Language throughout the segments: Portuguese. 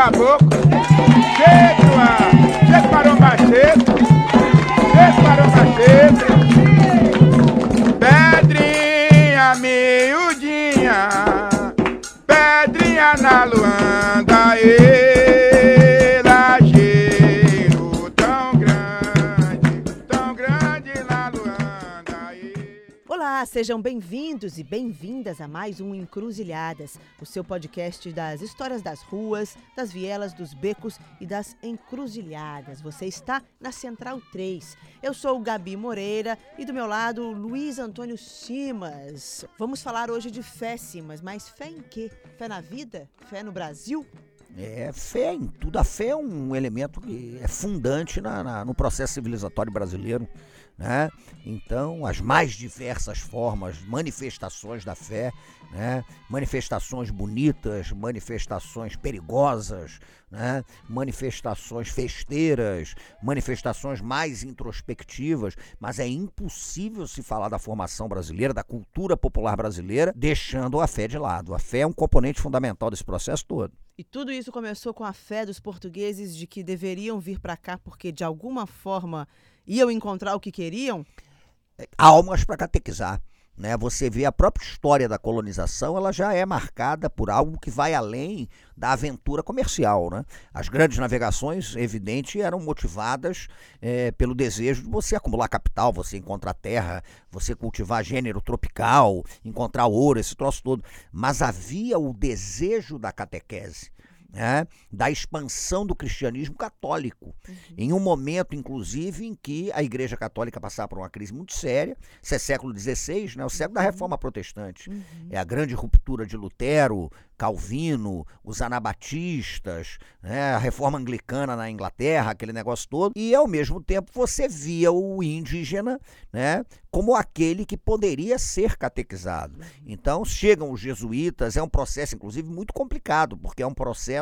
caboclo, cheio a, cheio maromba seco, cheio maromba seco, pedrinha sejam bem-vindos e bem-vindas a mais um Encruzilhadas, o seu podcast das histórias das ruas, das vielas, dos becos e das encruzilhadas. Você está na Central 3. Eu sou o Gabi Moreira e do meu lado Luiz Antônio Simas. Vamos falar hoje de fé, Simas, mas fé em quê? Fé na vida? Fé no Brasil? É fé em tudo. A fé é um elemento que é fundante na- na- no processo civilizatório brasileiro. Né? Então, as mais diversas formas, manifestações da fé, né? manifestações bonitas, manifestações perigosas, né? manifestações festeiras, manifestações mais introspectivas, mas é impossível se falar da formação brasileira, da cultura popular brasileira, deixando a fé de lado. A fé é um componente fundamental desse processo todo. E tudo isso começou com a fé dos portugueses de que deveriam vir para cá porque de alguma forma iam encontrar o que queriam? almas para catequizar. Né? Você vê a própria história da colonização, ela já é marcada por algo que vai além da aventura comercial. Né? As grandes navegações, evidente, eram motivadas eh, pelo desejo de você acumular capital, você encontrar terra, você cultivar gênero tropical, encontrar ouro, esse troço todo. Mas havia o desejo da catequese. Né? da expansão do cristianismo católico, em um momento, inclusive, em que a Igreja Católica passava por uma crise muito séria. Isso é século XVI, né? o século da Reforma Protestante. É a grande ruptura de Lutero, Calvino, os anabatistas, né? a reforma anglicana na Inglaterra, aquele negócio todo. E, ao mesmo tempo, você via o indígena né? como aquele que poderia ser catequizado. Então, chegam os jesuítas, é um processo, inclusive, muito complicado, porque é um processo,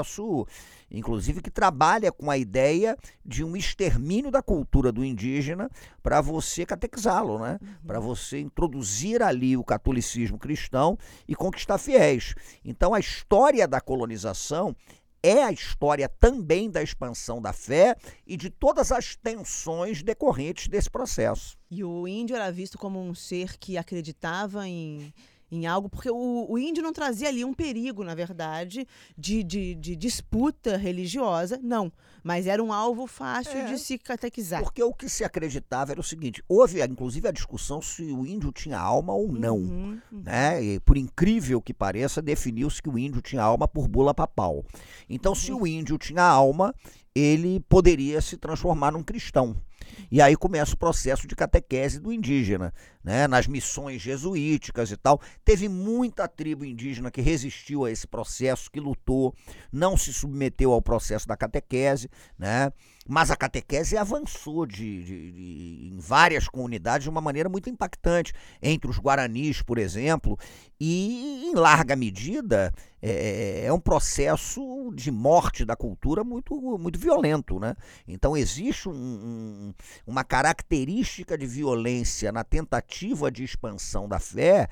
inclusive, que trabalha com a ideia de um extermínio da cultura do indígena para você catequizá-lo, né? para você introduzir ali o catolicismo cristão e conquistar fiéis. Então, a história da colonização é a história também da expansão da fé e de todas as tensões decorrentes desse processo. E o índio era visto como um ser que acreditava em, em algo, porque o, o índio não trazia ali um perigo, na verdade, de, de, de disputa religiosa, não. Mas era um alvo fácil É. de se catequizar. Porque o que se acreditava era o seguinte: houve inclusive a discussão se o índio tinha alma ou não. Uhum, uhum. Né? E, por incrível que pareça, definiu-se que o índio tinha alma por bula papal. Então, se o índio tinha alma, ele poderia se transformar num cristão. E aí começa o processo de catequese do indígena, né? nas missões jesuíticas e tal. Teve muita tribo indígena que resistiu a esse processo, que lutou, não se submeteu ao processo da catequese, né? Mas a catequese avançou de, de- de- em várias comunidades de uma maneira muito impactante, entre os guaranis, por exemplo, e em larga medida é, é um processo de morte da cultura muito, muito violento. Né? Então existe um- um- uma característica de violência na tentativa de expansão da fé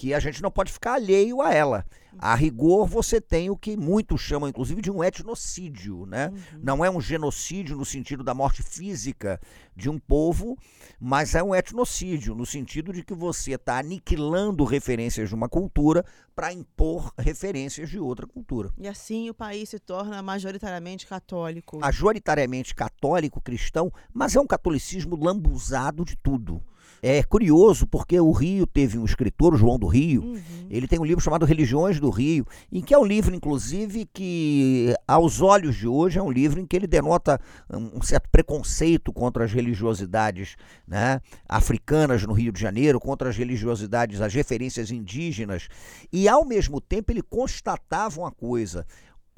que a gente não pode ficar alheio a ela. A rigor, você tem o que muitos chamam, inclusive, de um etnocídio, né? Não é um genocídio no sentido da morte física de um povo, mas é um etnocídio no sentido de que você está aniquilando referências de uma cultura para impor referências de outra cultura. E assim o país se torna majoritariamente católico. Majoritariamente católico, cristão, mas é um catolicismo lambuzado de tudo. É curioso porque o Rio teve um escritor, o João do Rio, Uhum. ele tem um livro chamado Religiões do Rio, em que é um livro, inclusive, que aos olhos de hoje é um livro em que ele denota um certo preconceito contra as religiosidades né, africanas no Rio de Janeiro, contra as religiosidades, as referências indígenas, e ao mesmo tempo ele constatava uma coisa: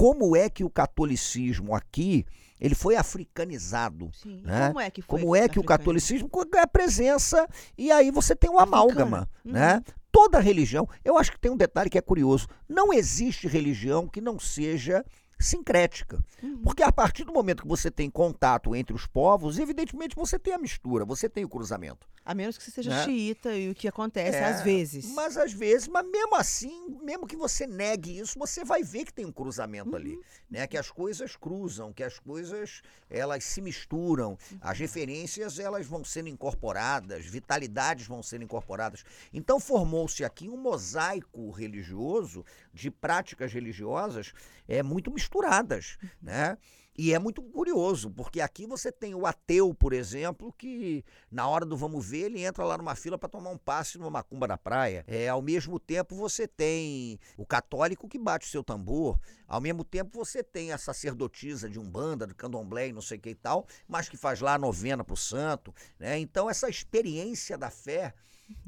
como é que o catolicismo aqui ele foi africanizado? Sim. né? Como é que foi Como é que o catolicismo é a presença e aí você tem um amálgama, Uhum. né? Toda religião, eu acho que tem um detalhe que é curioso, não existe religião que não seja sincrética. Porque a partir do momento que você tem contato entre os povos, evidentemente você tem a mistura, você tem o cruzamento. A menos que você seja Né? xiita e o que acontece É, às vezes. Mas às vezes, mas mesmo assim, mesmo que você negue isso, você vai ver que tem um cruzamento ali, né? Que as coisas cruzam, que as coisas elas se misturam, as referências elas vão sendo incorporadas, vitalidades vão sendo incorporadas. Então formou-se aqui um mosaico religioso de práticas religiosas é muito misturadas, né? E é muito curioso, porque aqui você tem o ateu, por exemplo, que na hora do vamos ver, ele entra lá numa fila para tomar um passe numa macumba da praia. É, ao mesmo tempo você tem o católico que bate o seu tambor, ao mesmo tempo você tem a sacerdotisa de Umbanda, do Candomblé não sei o que e tal, mas que faz lá a novena pro santo, né? Então essa experiência da fé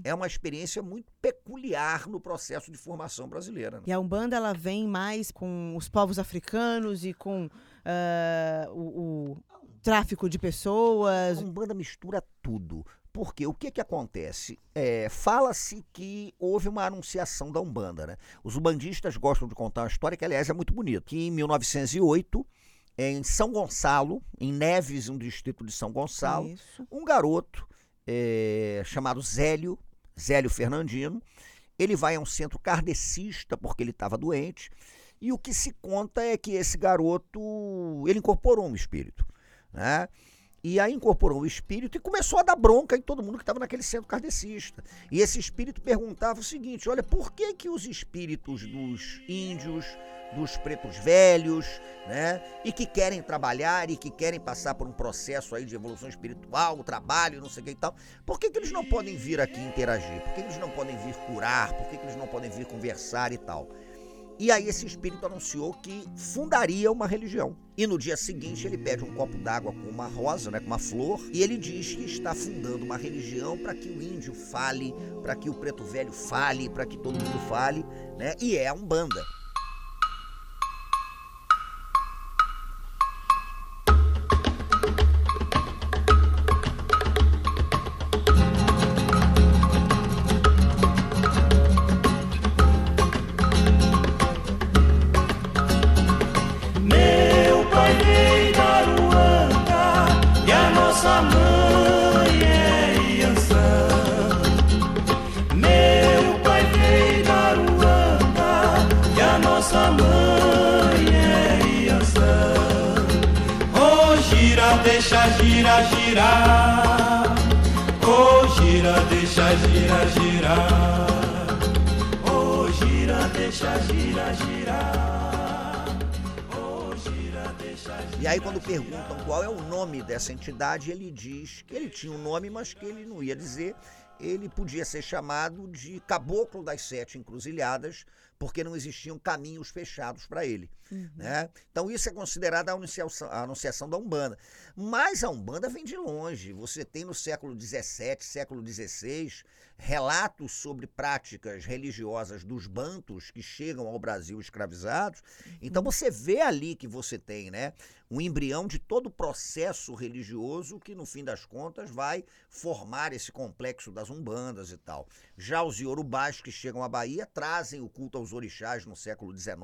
é uma experiência muito peculiar no processo de formação brasileira. né? E a Umbanda ela vem mais com os povos africanos e com ah, o, o tráfico de A pessoas. Umbanda mistura tudo. Porque o que que acontece? É, Fala-se que houve uma anunciação da Umbanda, né? Os umbandistas gostam de contar uma história que, aliás, é muito bonita. Que em 1908, em São Gonçalo, em Neves, um distrito de São Gonçalo, Isso. um garoto é, chamado Zélio, Zélio Fernandino, ele vai a um centro kardecista porque ele estava doente, e o que se conta é que esse garoto, ele incorporou um espírito, né? E aí incorporou o espírito e começou a dar bronca em todo mundo que estava naquele centro kardecista. E esse espírito perguntava o seguinte, olha, por que que os espíritos dos índios, dos pretos velhos, né, e que querem trabalhar e que querem passar por um processo aí de evolução espiritual, trabalho, não sei o que e tal, por que, que eles não podem vir aqui interagir? Por que, eles não podem vir curar? Por que, que eles não podem vir conversar e tal? E aí esse espírito anunciou que fundaria uma religião. E no dia seguinte ele pede um copo d'água com uma rosa, né, com uma flor, e ele diz que está fundando uma religião para que o índio fale, para que o preto velho fale, para que todo mundo fale, né? E é a Umbanda. Girar. Oh, gira, deixa girar, girar. Oh, gira, deixa girar, girar. Oh, gira, deixa girar. E aí quando perguntam qual é o nome dessa entidade, ele diz que ele tinha um nome, mas que ele não ia dizer. Ele podia ser chamado de Caboclo das Sete Encruzilhadas, porque não existiam caminhos fechados para ele. Né? Então isso é considerado a anunciação, a anunciação da Umbanda. Mas a Umbanda vem de longe. Você tem no século XVII, século XVI, relatos sobre práticas religiosas dos bantos que chegam ao Brasil escravizados. Então você vê ali que você tem né, um embrião de todo o processo religioso que, no fim das contas, vai formar esse complexo das umbandas e tal. Já os iorubás que chegam à Bahia trazem o culto aos orixás no século XIX.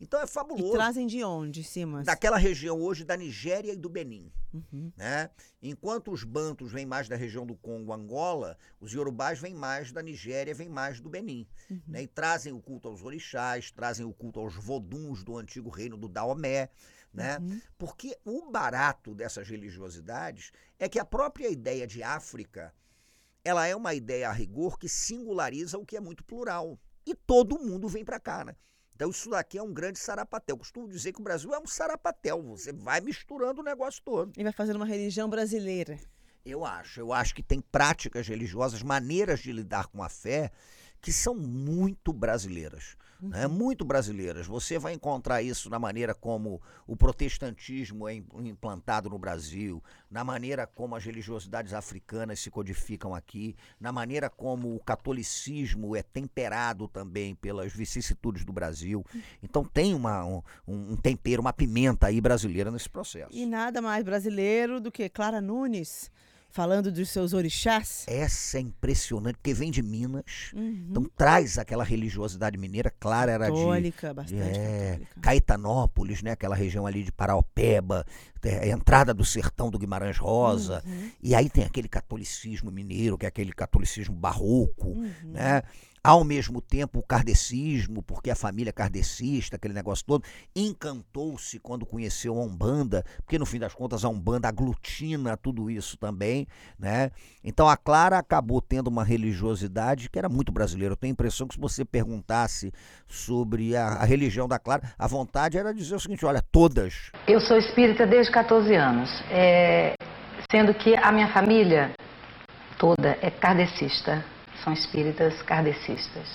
Então é E fabuloso trazem de onde, Simas? daquela região hoje da Nigéria e do Benin. Uhum. Né? Enquanto os bantos vêm mais da região do Congo, Angola, os iorubás vêm mais da Nigéria, vêm mais do Benin. Né? E trazem o culto aos orixás, trazem o culto aos voduns do antigo reino do Daomé. Né? Porque o barato dessas religiosidades é que a própria ideia de África ela é uma ideia a rigor que singulariza o que é muito plural. E todo mundo vem para cá, né? Então isso daqui é um grande sarapatel. Costumo dizer que o Brasil é um sarapatel. Você vai misturando o negócio todo. E vai fazendo uma religião brasileira. Eu acho. Eu acho que tem práticas religiosas, maneiras de lidar com a fé que são muito brasileiras. Né? Muito brasileiras. Você vai encontrar isso na maneira como o protestantismo é im- implantado no Brasil, na maneira como as religiosidades africanas se codificam aqui, na maneira como o catolicismo é temperado também pelas vicissitudes do Brasil. Então tem uma, um, um tempero, uma pimenta aí brasileira nesse processo. E nada mais brasileiro do que Clara Nunes. Falando dos seus orixás. Essa é impressionante, porque vem de Minas, Uhum. então traz aquela religiosidade mineira, clara era de Católica, bastante é, católica. Caetanópolis, né, aquela região ali de Paraopeba, é, a entrada do sertão do Guimarães Rosa, Uhum. e aí tem aquele catolicismo mineiro, que é aquele catolicismo barroco, Uhum. né? Ao mesmo tempo o kardecismo, porque a família kardecista, aquele negócio todo, encantou-se quando conheceu a Umbanda, porque no fim das contas a Umbanda aglutina tudo isso também, né? Então a Clara acabou tendo uma religiosidade que era muito brasileira. Eu tenho a impressão que se você perguntasse sobre a, a religião da Clara, a vontade era dizer o seguinte, olha, todas. Eu sou espírita desde 14 anos, é, sendo que a minha família toda é kardecista, são espíritas kardecistas.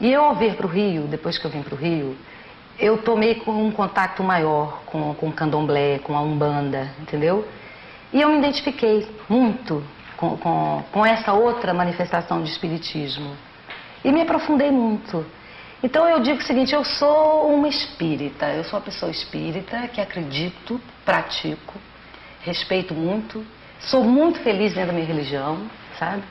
E eu, ao vir para o Rio, depois que eu vim para o Rio, eu tomei um contato maior com, com o candomblé, com a umbanda, entendeu? E eu me identifiquei muito com, com, com essa outra manifestação de espiritismo. E me aprofundei muito. Então eu digo o seguinte, eu sou uma espírita, eu sou uma pessoa espírita que acredito, pratico, respeito muito, sou muito feliz dentro da minha religião, sabe?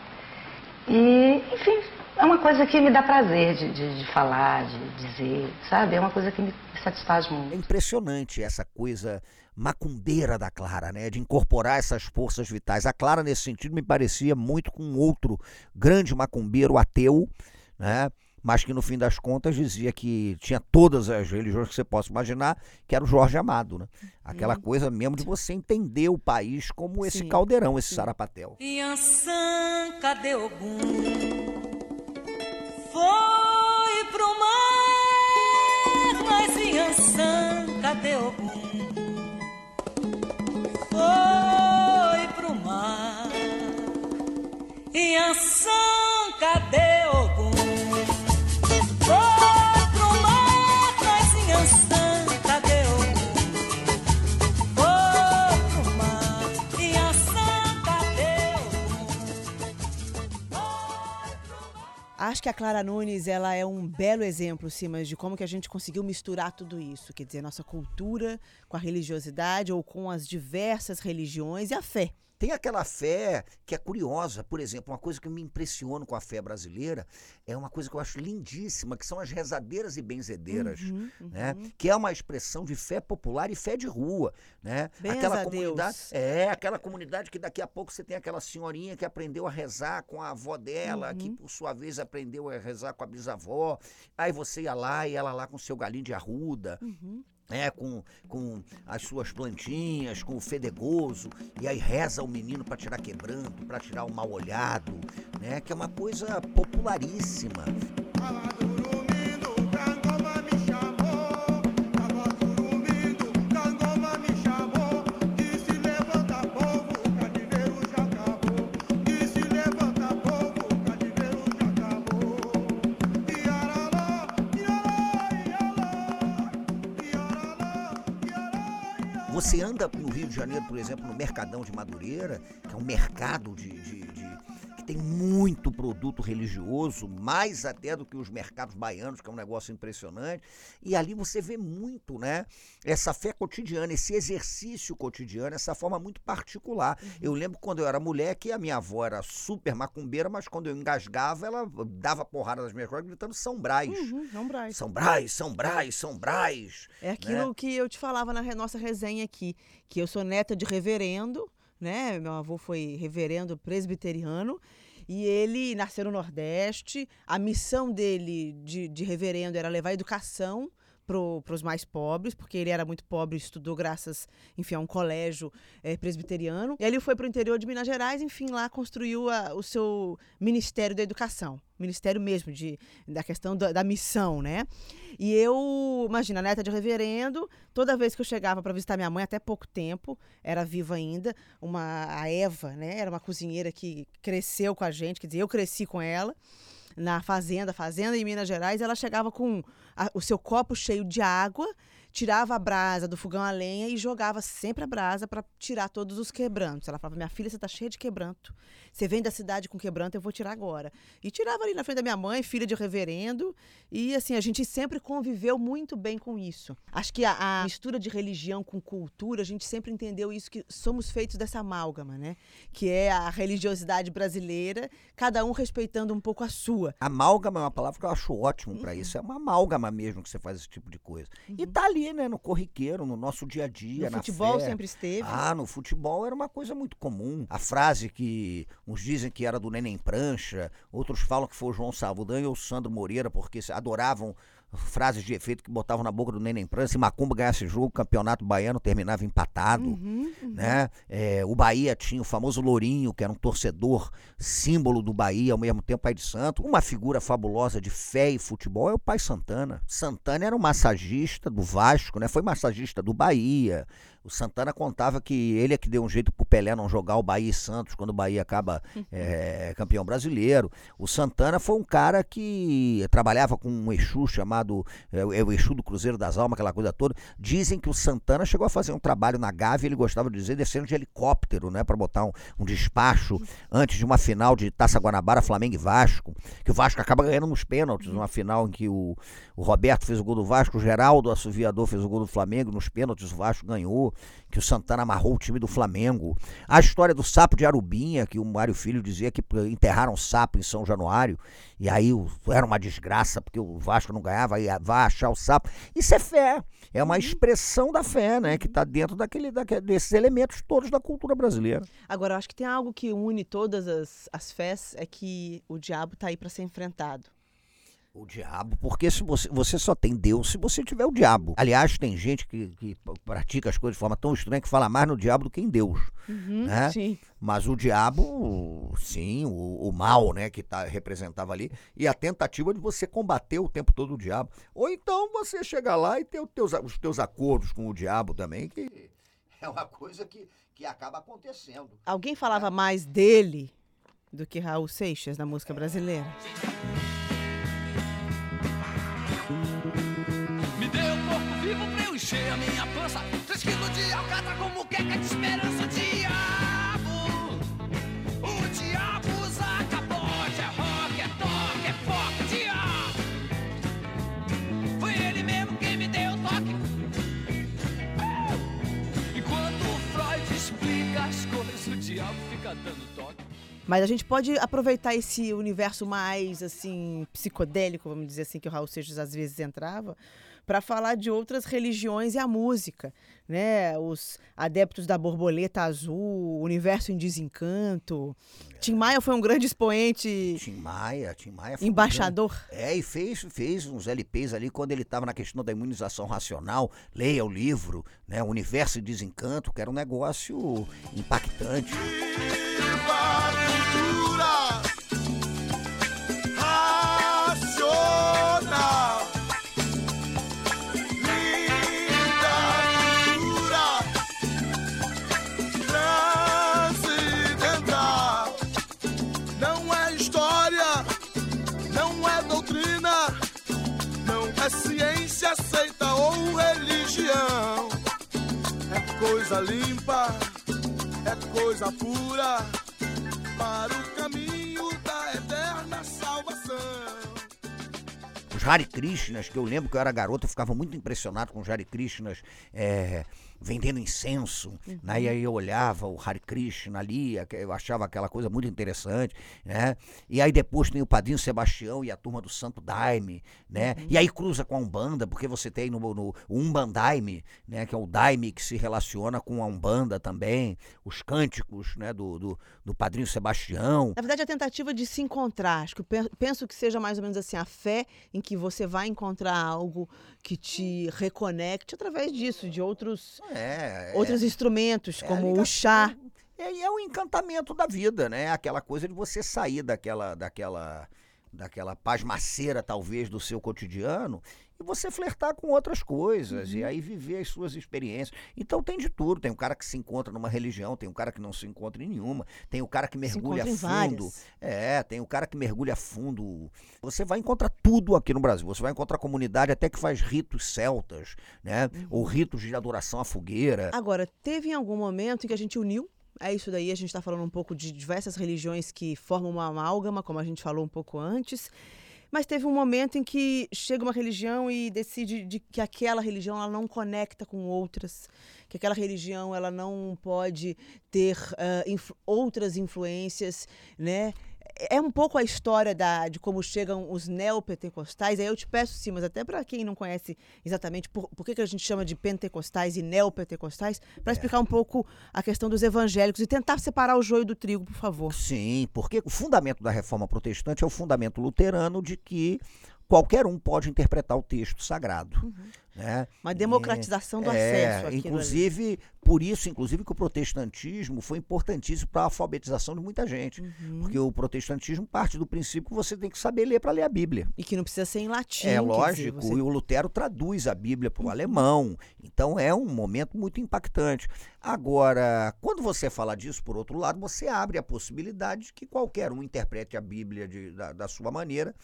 E, enfim, é uma coisa que me dá prazer de, de, de falar, de dizer, sabe? É uma coisa que me satisfaz É muito. impressionante essa coisa macumbeira da Clara, né? De incorporar essas forças vitais. A Clara, nesse sentido, me parecia muito com outro grande macumbeiro ateu, né? Mas que no fim das contas dizia que tinha todas as religiões que você possa imaginar, que era o Jorge Amado, né? Aquela coisa mesmo de você entender o país como esse Sim, caldeirão, esse sim. sarapatel. Yansan, cadê Ogum? Foi pro mar, mas Yansan, cadê Ogum? Foi pro mar. Yansan, Acho que a Clara Nunes ela é um belo exemplo, Simas, de como que a gente conseguiu misturar tudo isso. Quer dizer, nossa cultura com a religiosidade ou com as diversas religiões e a fé. Tem aquela fé que é curiosa, por exemplo, uma coisa que me impressiona com a fé brasileira é uma coisa que eu acho lindíssima, que são as rezadeiras e benzedeiras, Uhum, né? Que é uma expressão de fé popular e fé de rua, né? Benza aquela comunidade, é aquela comunidade que daqui a pouco você tem aquela senhorinha que aprendeu a rezar com a avó dela, que Uhum. por sua vez aprendeu a rezar com a bisavó. Aí você ia lá e ela lá com seu galinho de arruda, Uhum. Né, com, com as suas plantinhas, com o fedegoso, e aí reza o menino para tirar quebranto, para tirar o mal olhado, né, que é uma coisa popularíssima. Você anda no Rio de Janeiro, por exemplo, no Mercadão de Madureira, que é um mercado de, de- de- que tem muito produto religioso, mais até do que os mercados baianos, que é um negócio impressionante. E ali você vê muito, né? Essa fé cotidiana, esse exercício cotidiano, essa forma muito particular. Eu lembro quando eu era mulher que a minha avó era super macumbeira, mas quando eu engasgava, ela dava porrada nas minhas costas gritando São Brás. Uhum, não, Braz. São Brás, São Brás, São Brás. É aquilo né? que eu te falava na nossa resenha aqui, que eu sou neta de reverendo, né? Meu avô foi reverendo presbiteriano e ele nasceu no Nordeste. A missão dele de, de reverendo era levar educação para os mais pobres, porque ele era muito pobre, estudou graças, enfim, a um colégio eh, presbiteriano. E aí ele foi para o interior de Minas Gerais, enfim, lá construiu a- o seu Ministério da Educação. Ministério mesmo, de, da questão da, da missão, né? E eu, imagina, neta de reverendo, toda vez que eu chegava para visitar minha mãe, até pouco tempo, era viva ainda, uma, a Eva, né? Era uma cozinheira que cresceu com a gente, quer dizer, eu cresci com ela na fazenda, fazenda em Minas Gerais, ela chegava com a- o seu copo cheio de água, tirava a brasa do fogão a lenha e jogava sempre a brasa para tirar todos os quebrantos. Ela falava: Minha filha, você tá cheia de quebranto. Você vem da cidade com quebranto, eu vou tirar agora. E tirava ali na frente da minha mãe, filha de reverendo. E assim, a gente sempre conviveu muito bem com isso. Acho que a, a mistura de religião com cultura, a gente sempre entendeu isso, que somos feitos dessa amálgama, né? Que é a religiosidade brasileira, cada um respeitando um pouco a sua. Amálgama é uma palavra que eu acho ótimo Uhum. pra isso. É uma amálgama mesmo que você faz esse tipo de coisa. E tá ali, né, no corriqueiro, no nosso dia a dia, No futebol fé. sempre esteve. Ah, no futebol era uma coisa muito comum. A frase que uns dizem que era do Neném Prancha, outros falam que foi o João Saldanha ou o Sandro Moreira, porque adoravam frases de efeito que botavam na boca do Neném Prancha. Se Macumba ganhasse jogo, o campeonato baiano terminava empatado. Uhum, uhum. Né? É, o Bahia tinha o famoso Lourinho, que era um torcedor, símbolo do Bahia, ao mesmo tempo pai de santo. Uma figura fabulosa de fé e futebol é o pai Santana. Santana era um massagista do Vasco, né? foi massagista do Bahia. O Santana contava que ele é que deu um jeito pro Pelé não jogar o Bahia e Santos quando o Bahia acaba é, campeão brasileiro. O Santana foi um cara que trabalhava com um Exu chamado é, o- o Exu do Cruzeiro das Almas, aquela coisa toda. Dizem que o Santana chegou a fazer um trabalho na Gávea, ele gostava de dizer, descendo de helicóptero, né, para botar um, um despacho antes de uma final de Taça Guanabara, Flamengo e Vasco, que o Vasco acaba ganhando nos pênaltis, numa final em que o, o Roberto fez o gol do Vasco, o Geraldo Assoviador fez o gol do Flamengo, nos pênaltis o Vasco ganhou, que o Santana amarrou o time do Flamengo. A história do sapo de Arubinha, que o Mário Filho dizia que enterraram um sapo em São Januário, e aí era uma desgraça, porque o Vasco não ganhava, aí vai achar o sapo. Isso é fé, é uma expressão da fé, né, que está dentro daquele, daque- desses elementos todos da cultura brasileira. Agora, eu acho que tem algo que une todas as, as fés, é que o diabo tá aí para ser enfrentado. O diabo, porque se você, você só tem Deus se você tiver o diabo. Aliás, tem gente que, que pratica as coisas de forma tão estranha que fala mais no diabo do que em Deus. Uhum, Né? Sim. Mas o diabo, sim, o, o mal, né, que tá, representava ali, e a tentativa de você combater o tempo todo o diabo. Ou então você chegar lá e ter os teus, os teus acordos com o diabo também, que é uma coisa que, que acaba acontecendo. Alguém falava mais dele do que Raul Seixas na música brasileira? Encher a minha pança. Três quilos de alcatra como queca de esperança. O diabo, o diabo usa capote. É rock, é toque, é foco, diabo. Foi ele mesmo quem me deu o toque. Enquanto o Freud explica as coisas, o diabo fica dando toque. Mas a gente pode aproveitar esse universo mais assim psicodélico, vamos dizer assim, que o Raul Seixas às vezes entrava, para falar de outras religiões e a música, né? Os adeptos da borboleta azul, o universo em desencanto. Tim Maia foi um grande expoente, Tim Maia, Tim Maia foi um embaixador. É, e fez, fez uns LPs ali quando ele estava na questão da imunização racional. Leia o livro, né? Universo de Desencanto, que era um negócio impactante. Viva a cultura coisa limpa é coisa pura para o caminho da eterna salvação. Os Hare Krishnas, que eu lembro que eu era garoto, eu ficava muito impressionado com os Hare Krishnas é, vendendo incenso. Né? E aí eu olhava o Hare Krishna ali, eu achava aquela coisa muito interessante. Né? E aí depois tem o Padrinho Sebastião e a turma do Santo Daime. Né? E aí cruza com a Umbanda, porque você tem no, no o Umbandaime, né? que é o Daime que se relaciona com a Umbanda também. Os cânticos né? do, do, do Padrinho Sebastião. Na verdade, a tentativa de se encontrar. Acho que penso que seja mais ou menos assim a fé em que você vai encontrar algo que te reconecte através disso, de outros, É, é. outros instrumentos, É como o chá. É, e é o encantamento da vida, né? Aquela coisa de você sair daquela, daquela, daquela pasmaceira, talvez, do seu cotidiano você flertar com outras coisas Uhum. e aí viver as suas experiências. Então tem de tudo. Tem um cara que se encontra numa religião, tem um cara que não se encontra em nenhuma, tem o cara que mergulha fundo. várias. É, tem o cara que mergulha fundo. Você vai encontrar tudo aqui no Brasil. Você vai encontrar comunidade até que faz ritos celtas, né? Uhum. Ou ritos de adoração à fogueira. Agora, teve em algum momento em que a gente uniu? É isso daí, a gente está falando um pouco de diversas religiões que formam uma amálgama, como a gente falou um pouco antes. Mas teve um momento em que chega uma religião e decide de que aquela religião ela não conecta com outras, que aquela religião ela não pode ter ah, influ- outras influências, né? É um pouco a história da, de como chegam os neopentecostais. Aí eu te peço, sim, mas até para quem não conhece exatamente por, por que, que a gente chama de pentecostais e neopentecostais, para explicar um pouco a questão dos evangélicos e tentar separar o joio do trigo, por favor. Sim, porque o fundamento da reforma protestante é o fundamento luterano de que qualquer um pode interpretar o texto sagrado. Né? Uma democratização do É, acesso àquilo ali. inclusive, por isso, inclusive, que o protestantismo foi importantíssimo para a alfabetização de muita gente. Uhum. Porque o protestantismo parte do princípio que você tem que saber ler para ler a Bíblia. E que não precisa ser em latim. É quer dizer, lógico, você- Uhum. e o Lutero traduz a Bíblia para o alemão. Então é um momento muito impactante. Agora, quando você fala disso, por outro lado, você abre a possibilidade de que qualquer um interprete a Bíblia de- da, da sua maneira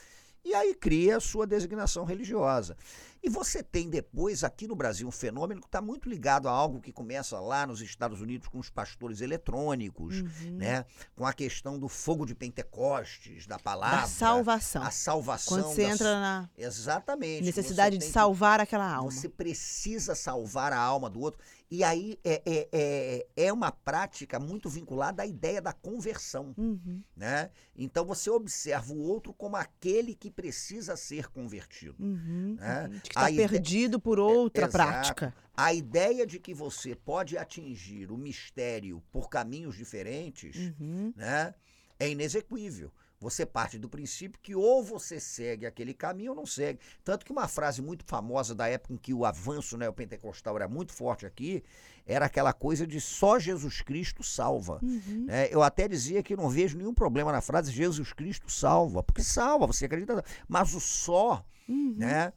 e aí cria a sua designação religiosa. E você tem depois aqui no Brasil um fenômeno que está muito ligado a algo que começa lá nos Estados Unidos com os pastores eletrônicos, Uhum. né? com a questão do fogo de Pentecostes, da palavra. da salvação. A salvação. Quando você da- entra na Exatamente. necessidade de tem que- salvar aquela alma. Você precisa salvar a alma do outro. E aí é, é, é, é uma prática muito vinculada à ideia da conversão. Uhum, Né? Então você observa o outro como aquele que precisa ser convertido. uhum, É. que está ide- perdido por outra Exato. prática. A ideia de que você pode atingir o mistério por caminhos diferentes Uhum. né, é inexequível. Você parte do princípio que ou você segue aquele caminho ou não segue. Tanto que uma frase muito famosa da época em que o avanço neopentecostal era muito forte aqui, era aquela coisa de só Jesus Cristo salva. Uhum. né? eu até dizia que não vejo nenhum problema na frase Jesus Cristo salva, porque salva, você acredita, mas o só, Uhum. né,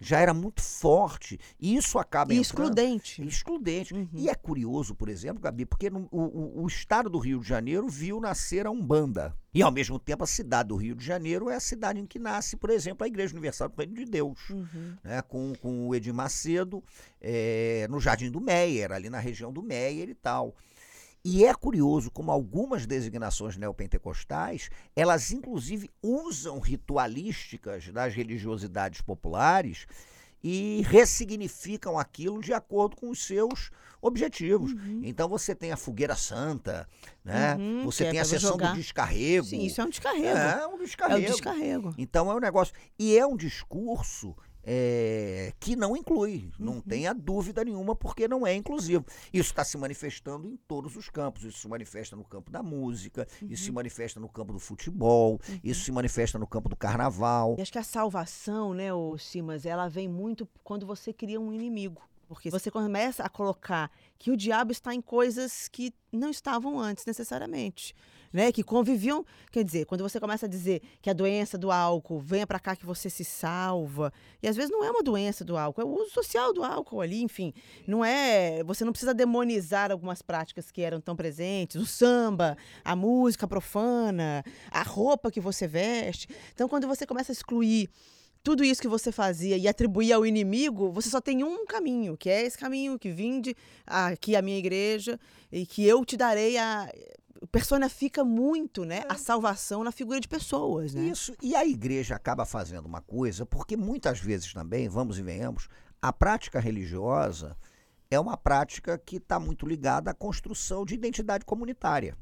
já era muito forte. E isso acaba E entrando- excludente. excludente. Uhum. E é curioso, por exemplo, Gabi, porque no- o, o- estado do Rio de Janeiro viu nascer a Umbanda. E, ao mesmo tempo, a cidade do Rio de Janeiro é a cidade em que nasce, por exemplo, a Igreja Universal do Reino de Deus. Uhum. Né, com, com o Edir Macedo, eh, no Jardim do Meier, ali na região do Meier e tal. E é curioso como algumas designações neopentecostais, elas inclusive usam ritualísticas das religiosidades populares e ressignificam aquilo de acordo com os seus objetivos. Então você tem a fogueira santa, né? Uhum, você é tem a sessão jogar. do descarrego. Sim, isso é um descarrego. É um É o descarrego. descarrego. Então é um negócio. E é um discurso é, que não inclui, Uhum. não tenha dúvida nenhuma, porque não é inclusivo. Isso está se manifestando em todos os campos. Isso se manifesta no campo da música, isso Uhum. se manifesta no campo do futebol, isso se manifesta no campo do carnaval. E acho que a salvação, né, ô Simas, ela vem muito quando você cria um inimigo. Porque você começa a colocar que o diabo está em coisas que não estavam antes necessariamente. Né, que conviviam, quer dizer, quando você começa a dizer que a doença do álcool venha para cá que você se salva, e às vezes não é uma doença do álcool, é o uso social do álcool ali, enfim, não é, você não precisa demonizar algumas práticas que eram tão presentes, o samba, a música profana, a roupa que você veste. Então, quando você começa a excluir tudo isso que você fazia e atribuir ao inimigo, você só tem um caminho, que é esse caminho que vinde aqui a minha igreja e que eu te darei a personifica muito, né, a salvação na figura de pessoas, né? Isso, e a igreja acaba fazendo uma coisa, porque muitas vezes também, vamos e venhamos, a prática religiosa é uma prática que está muito ligada à construção de identidade comunitária.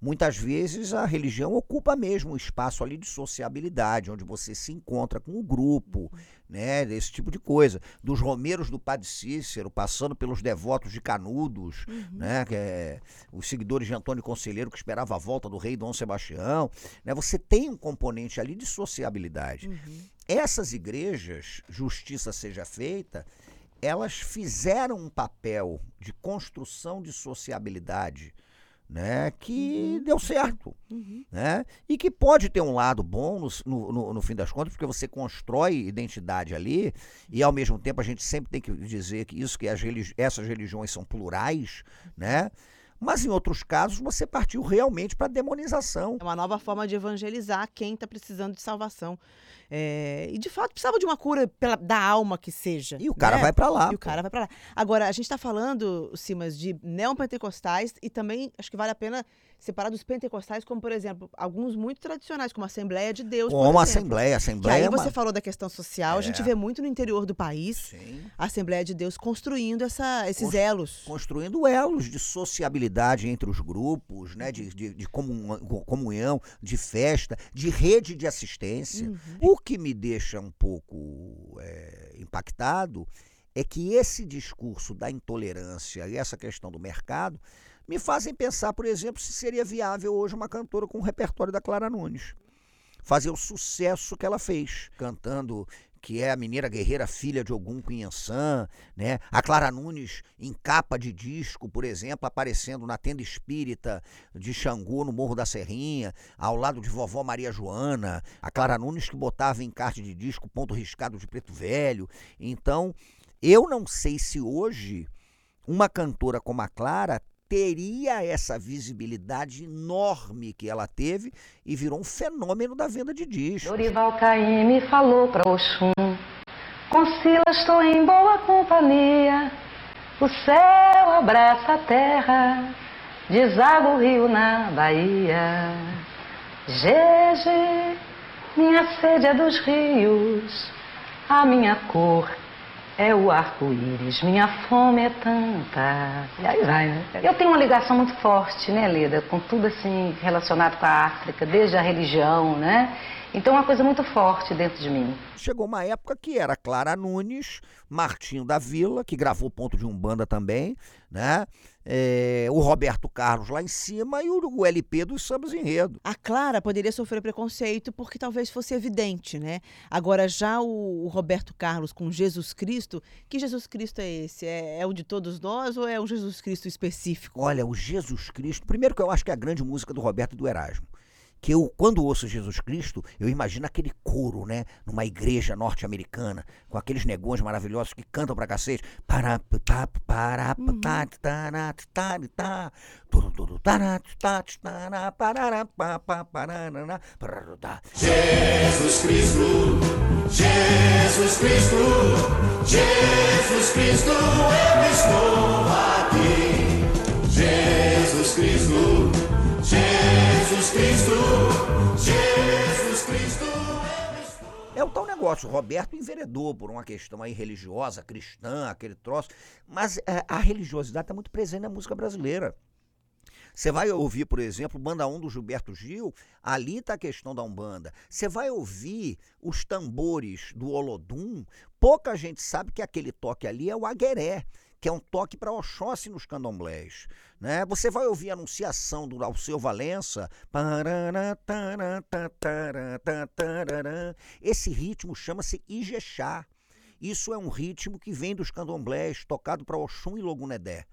Muitas vezes a religião ocupa mesmo o espaço ali de sociabilidade, onde você se encontra com o grupo, né, desse tipo de coisa. Dos romeiros do Padre Cícero, passando pelos devotos de Canudos, né, que é os seguidores de Antônio Conselheiro que esperava a volta do rei Dom Sebastião, né, você tem um componente ali de sociabilidade. Essas igrejas, justiça seja feita, elas fizeram um papel de construção de sociabilidade né, que deu certo, né, e que pode ter um lado bom no, no, no- no fim das contas, porque você constrói identidade ali, e ao mesmo tempo a gente sempre tem que dizer que isso que as religi- essas religiões são plurais, né, mas em outros casos você partiu realmente para demonização. É uma nova forma de evangelizar quem está precisando de salvação. É, e de fato precisava de uma cura pela- da alma que seja. E o cara né? vai para lá. E o cara vai pra lá. Agora, a gente está falando, Simas, de neopentecostais e também acho que vale a pena separar dos pentecostais, como, por exemplo, alguns muito tradicionais, como a Assembleia de Deus. Como a. Assembleia, a Que Assembleia aí é você falou da questão social, a gente É. vê muito no interior do país Sim. a Assembleia de Deus construindo essa, esses elos. construindo elos de sociabilidade entre os grupos, né, de, de, de comun- comunhão, de festa, de rede de assistência. O que me deixa um pouco é, impactado é que esse discurso da intolerância e essa questão do mercado me fazem pensar, por exemplo, se seria viável hoje uma cantora com o repertório da Clara Nunes fazer o sucesso que ela fez, cantando que é a mineira guerreira filha de Ogum Cunhançã, né? A Clara Nunes em capa de disco, por exemplo, aparecendo na tenda espírita de Xangô no Morro da Serrinha, ao lado de vovó Maria Joana, a Clara Nunes que botava em carte de disco ponto riscado de preto velho. Então, eu não sei se hoje uma cantora como a Clara teria essa visibilidade enorme que ela teve e virou um fenômeno da venda de discos. Dorival Caymmi falou pra Oxum Com Sila estou em boa companhia O céu abraça a terra Deságua o rio na Bahia Gege, minha sede é dos rios A minha cor é o arco-íris Minha fome é tanta E aí vai, né? Eu tenho uma ligação muito forte, né, Leda? Com tudo assim relacionado com a África Desde a religião, né? Então é uma coisa muito forte dentro de mim Chegou uma época que era Clara Nunes, Martinho da Vila, que gravou ponto de Umbanda também, né? É, o Roberto Carlos lá em cima e o, o LP dos Sambas Enredo. A Clara poderia sofrer preconceito porque talvez fosse evidente, né? Agora, já o, o Roberto Carlos com Jesus Cristo, que Jesus Cristo é esse? É, é o de todos nós ou é um Jesus Cristo específico? Olha, o Jesus Cristo, primeiro que eu acho que é a grande música do Roberto e do Erasmo. Que eu, quando ouço Jesus Cristo, eu imagino aquele coro, né? Numa igreja norte-americana, com aqueles negões maravilhosos que cantam pra cacete. Jesus Cristo, Jesus Cristo, Jesus Cristo, eu estou aqui. Jesus Cristo, Jesus Cristo, Jesus Cristo, É o tal negócio, o Roberto enveredou por uma questão aí religiosa, cristã, aquele troço, mas é, a religiosidade está muito presente na música brasileira. Você vai ouvir, por exemplo, Banda 1 do Gilberto Gil, ali está a questão da Umbanda. Você vai ouvir os tambores do Olodum, pouca gente sabe que aquele toque ali é o agueré, que é um toque para Oxóssi nos candomblés. Né? Você vai ouvir a anunciação do Alceu Valença. tá, tá. Esse ritmo chama-se Ijexá. Isso é um ritmo que vem dos candomblés, tocado para Oxum e Logunedé.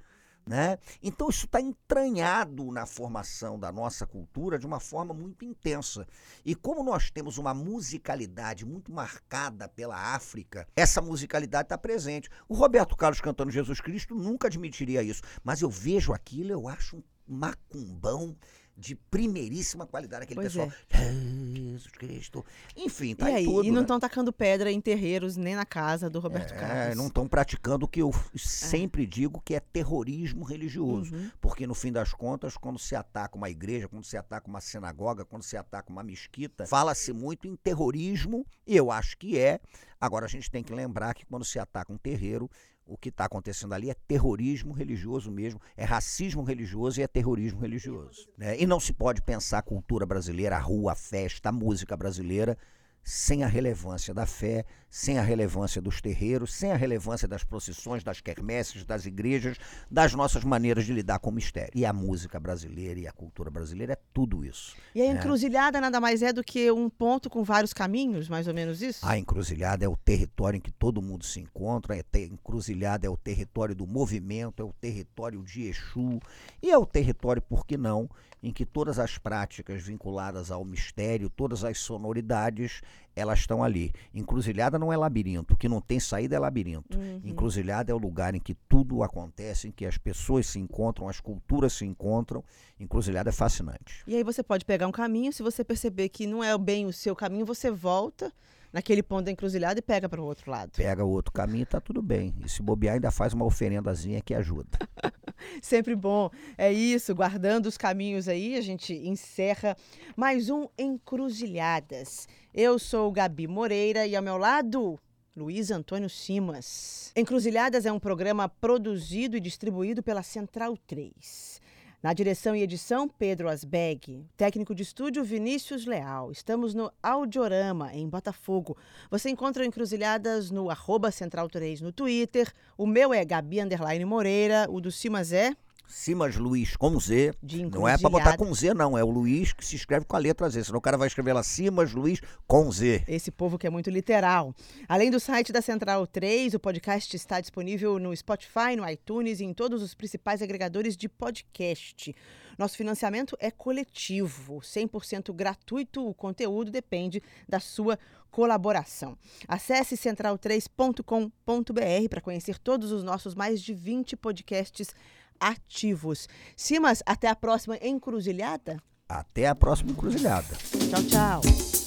Né? Então isso está entranhado na formação da nossa cultura de uma forma muito intensa. E como nós temos uma musicalidade muito marcada pela África, essa musicalidade está presente. O Roberto Carlos cantando Jesus Cristo nunca admitiria isso, mas eu vejo aquilo, eu acho um macumbão de primeiríssima qualidade. Aquele Pois pessoal, Jesus Cristo. Enfim, tá e aí? tudo. e não né? estão tacando pedra em terreiros nem na casa do Roberto É, Carlos. não estão praticando o que eu sempre digo que é terrorismo religioso. Uhum. Porque no fim das contas, quando se ataca uma igreja, quando se ataca uma sinagoga, quando se ataca uma mesquita, fala-se muito em terrorismo, e eu acho que é. Agora a gente tem que lembrar que quando se ataca um terreiro, o que está acontecendo ali é terrorismo religioso mesmo, é racismo religioso e é terrorismo religioso. né? E não se pode pensar a cultura brasileira, a rua, a festa, a música brasileira sem a relevância da fé, sem a relevância dos terreiros, sem a relevância das procissões, das quermesses, das igrejas, das nossas maneiras de lidar com o mistério. E a música brasileira e a cultura brasileira é tudo isso. E a né? encruzilhada nada mais é do que um ponto com vários caminhos, mais ou menos isso? A encruzilhada é o território em que todo mundo se encontra, a te- encruzilhada é o território do movimento, é o território de Exu e é o território, por que não, em que todas as práticas vinculadas ao mistério, todas as sonoridades, elas estão ali. Encruzilhada não é labirinto, o que não tem saída é labirinto. Encruzilhada é o lugar em que tudo acontece, em que as pessoas se encontram, as culturas se encontram. Encruzilhada é fascinante. E aí você pode pegar um caminho, se você perceber que não é bem o seu caminho, você volta naquele ponto da encruzilhada e pega para o outro lado. Pega o outro caminho e tá tudo bem. E se bobear, ainda faz uma oferendazinha que ajuda. Sempre bom. É isso, guardando os caminhos aí, a gente encerra mais um Encruzilhadas. Eu sou Gabi Moreira e ao meu lado, Luiz Antônio Simas. Encruzilhadas é um programa produzido e distribuído pela Central 3. Na direção e edição, Pedro Asbeg. Técnico de estúdio, Vinícius Leal. Estamos no Audiorama, em Botafogo. Você encontra Encruzilhadas no arroba Central 3 no Twitter. O meu é Gabi Underline Moreira. O do Simas é Simas Luiz com Z. Não é para botar com Z, não. É o Luiz que se escreve com a letra Z. Senão o cara vai escrever lá Simas Luiz com Z. Esse povo que é muito literal. Além do site da Central 3, o podcast está disponível no Spotify, no iTunes e em todos os principais agregadores de podcast. Nosso financiamento é coletivo, 100% gratuito. O conteúdo depende da sua colaboração. Acesse central3.com.br para conhecer todos os nossos mais de 20 podcasts ativos. Simas, até a próxima encruzilhada. Até a próxima encruzilhada. Tchau, tchau.